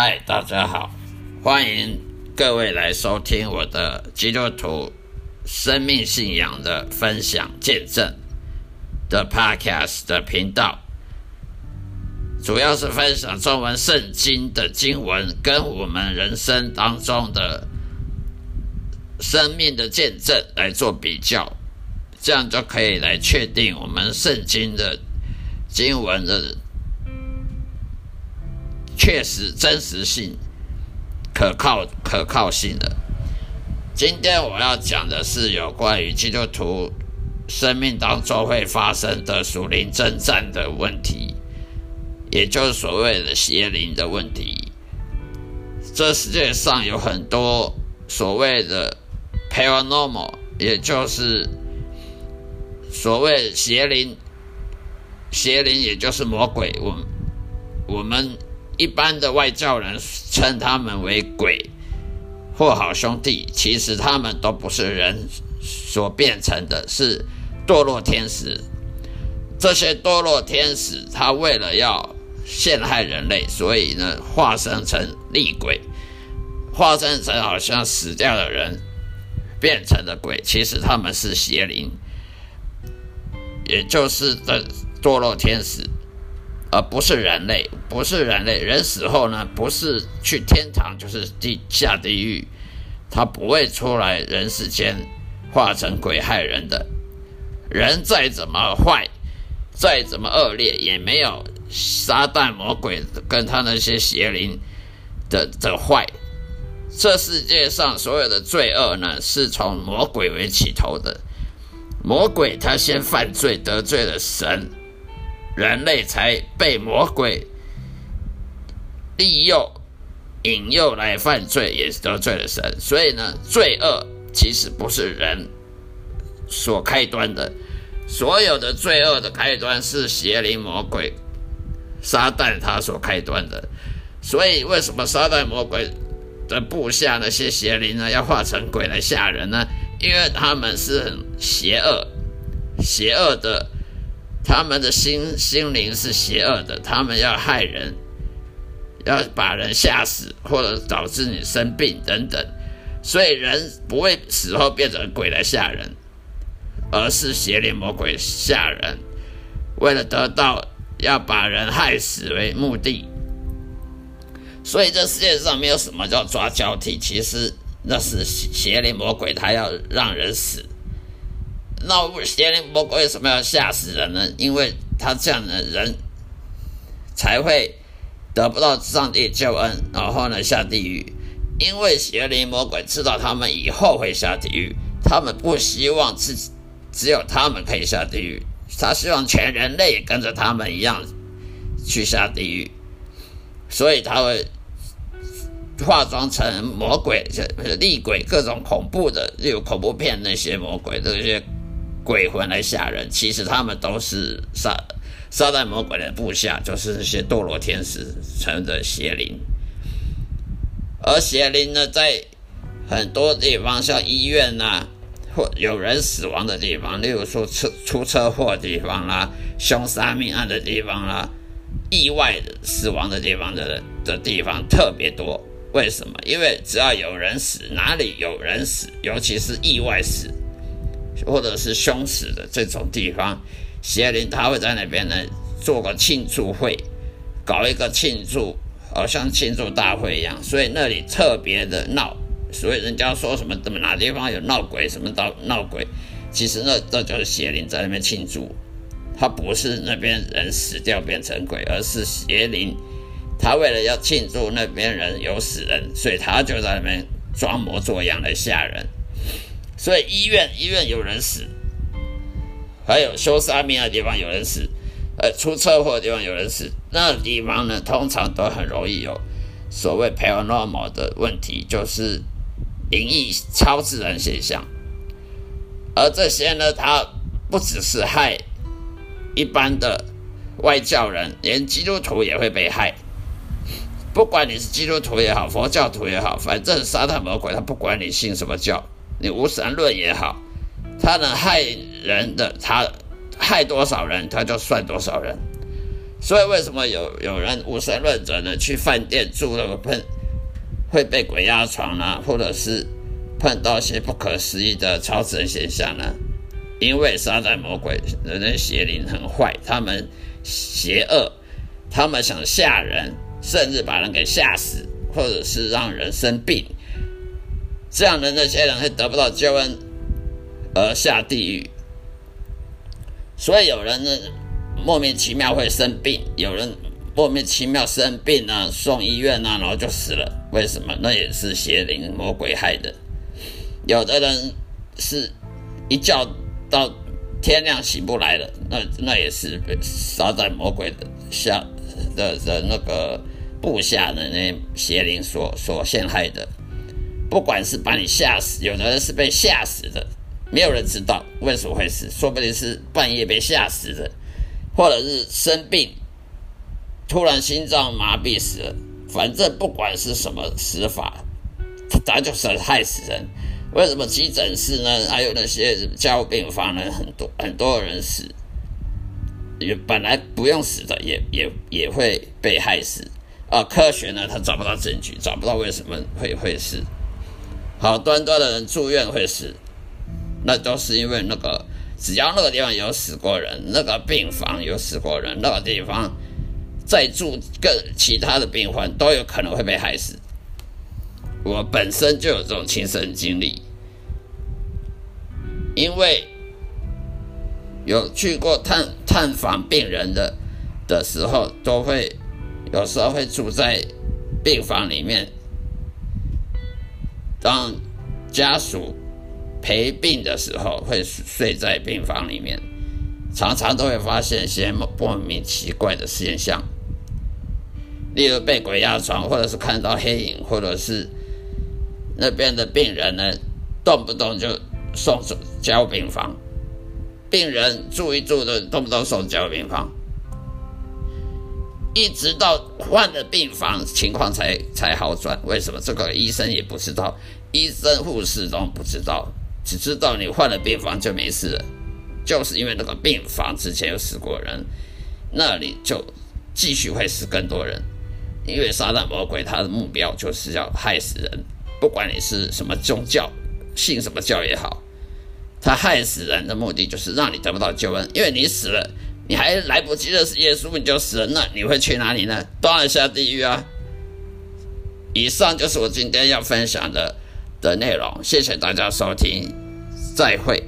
嗨，大家好，欢迎各位来收听我的基督徒生命信仰的分享见证的 Podcast 的频道，主要是分享中文圣经的经文跟我们人生当中的生命的见证来做比较，这样就可以来确定我们圣经的经文的。确实真实性、可靠可靠性的。今天我要讲的是有关于基督徒生命当中会发生的属灵征战的问题，也就是所谓的邪灵的问题。这世界上有很多所谓的 paranormal，也就是所谓邪灵，邪灵也就是魔鬼。我我们。一般的外教人称他们为鬼或好兄弟，其实他们都不是人所变成的，是堕落天使。这些堕落天使，他为了要陷害人类，所以呢，化身成厉鬼，化身成好像死掉的人变成的鬼，其实他们是邪灵，也就是的堕落天使。而不是人类，不是人类。人死后呢，不是去天堂，就是地下地狱，他不会出来人世间化成鬼害人的。人再怎么坏，再怎么恶劣，也没有撒旦魔鬼跟他那些邪灵的的坏。这世界上所有的罪恶呢，是从魔鬼为起头的。魔鬼他先犯罪，得罪了神。人类才被魔鬼利诱、引诱来犯罪，也是得罪了神。所以呢，罪恶其实不是人所开端的，所有的罪恶的开端是邪灵、魔鬼、撒旦他所开端的。所以，为什么撒旦魔鬼的部下那些邪灵呢，要化成鬼来吓人呢？因为他们是很邪恶、邪恶的。他们的心心灵是邪恶的，他们要害人，要把人吓死，或者导致你生病等等。所以人不会死后变成鬼来吓人，而是邪灵魔鬼吓人，为了得到要把人害死为目的。所以这世界上没有什么叫抓交替，其实那是邪灵魔鬼他要让人死。那邪灵魔鬼为什么要吓死人呢？因为他这样的人才会得不到上帝救恩，然后呢下地狱。因为邪灵魔鬼知道他们以后会下地狱，他们不希望自己只有他们可以下地狱，他希望全人类也跟着他们一样去下地狱，所以他会化妆成魔鬼、厉鬼，各种恐怖的，例如恐怖片那些魔鬼这些鬼魂来吓人。其实他们都是撒撒旦魔鬼的部下，就是那些堕落天使成的邪灵。而邪灵呢，在很多地方，像医院呐，或有人死亡的地方，例如说车出车祸的地方啦、凶杀命案的地方啦、意外死亡的地方的的地方特别多。为什么？因为只要有人死，哪里有人死，尤其是意外死或者是凶死的这种地方，邪灵他会在那边呢做个庆祝会，搞一个庆祝，好像庆祝大会一样，所以那里特别的闹。所以人家说什么怎么哪地方有闹鬼，什么闹闹鬼，其实那这就是邪灵在那边庆祝，他不是那边人死掉变成鬼，而是邪灵。他为了要庆祝那边人有死人，所以他就在那边装模作样的吓人。所以医院医院有人死，还有修沙弥的地方有人死，呃，出车祸的地方有人死，那地方呢，通常都很容易有所谓 paranormal 的问题，就是灵异超自然现象。而这些呢，它不只是害一般的外教人，连基督徒也会被害。不管你是基督徒也好，佛教徒也好，反正撒旦魔鬼他不管你信什么教，你无神论也好，他能害人的，他害多少人他就算多少人。所以为什么有有人无神论者呢？去饭店住那个碰会被鬼压床呢，或者是碰到些不可思议的超自然现象呢？因为撒旦魔鬼人的邪灵很坏，他们邪恶，他们想吓人。甚至把人给吓死，或者是让人生病，这样的那些人会得不到救恩而下地狱。所以有人呢莫名其妙会生病，有人莫名其妙生病啊，送医院啊，然后就死了。为什么？那也是邪灵魔鬼害的。有的人是一觉到天亮醒不来了，那那也是被撒在魔鬼的下。的的那个部下的那邪灵所所陷害的，不管是把你吓死，有的人是被吓死的，没有人知道为什么会死，说不定是半夜被吓死的，或者是生病，突然心脏麻痹死了。反正不管是什么死法，他就是害死人。为什么急诊室呢？还有那些交病房呢？很多很多人死。也本来不用死的，也也也会被害死啊！科学呢，他找不到证据，找不到为什么会会死。好端端的人住院会死，那都是因为那个只要那个地方有死过人，那个病房有死过人，那个地方再住个其他的病患都有可能会被害死。我本身就有这种亲身经历，因为。有去过探探访病人的的时候，都会有时候会住在病房里面，当家属陪病的时候，会睡在病房里面，常常都会发现一些莫名奇怪的现象，例如被鬼压床，或者是看到黑影，或者是那边的病人呢，动不动就送走交病房。病人住一住的，动不动送交病房，一直到换了病房，情况才才好转。为什么？这个医生也不知道，医生护士都不知道，只知道你换了病房就没事了，就是因为那个病房之前有死过人，那里就继续会死更多人。因为撒旦魔鬼他的目标就是要害死人，不管你是什么宗教，信什么教也好。他害死人的目的就是让你得不到救恩，因为你死了，你还来不及认识耶稣，你就死了，你会去哪里呢？当然下地狱啊！以上就是我今天要分享的的内容，谢谢大家收听，再会。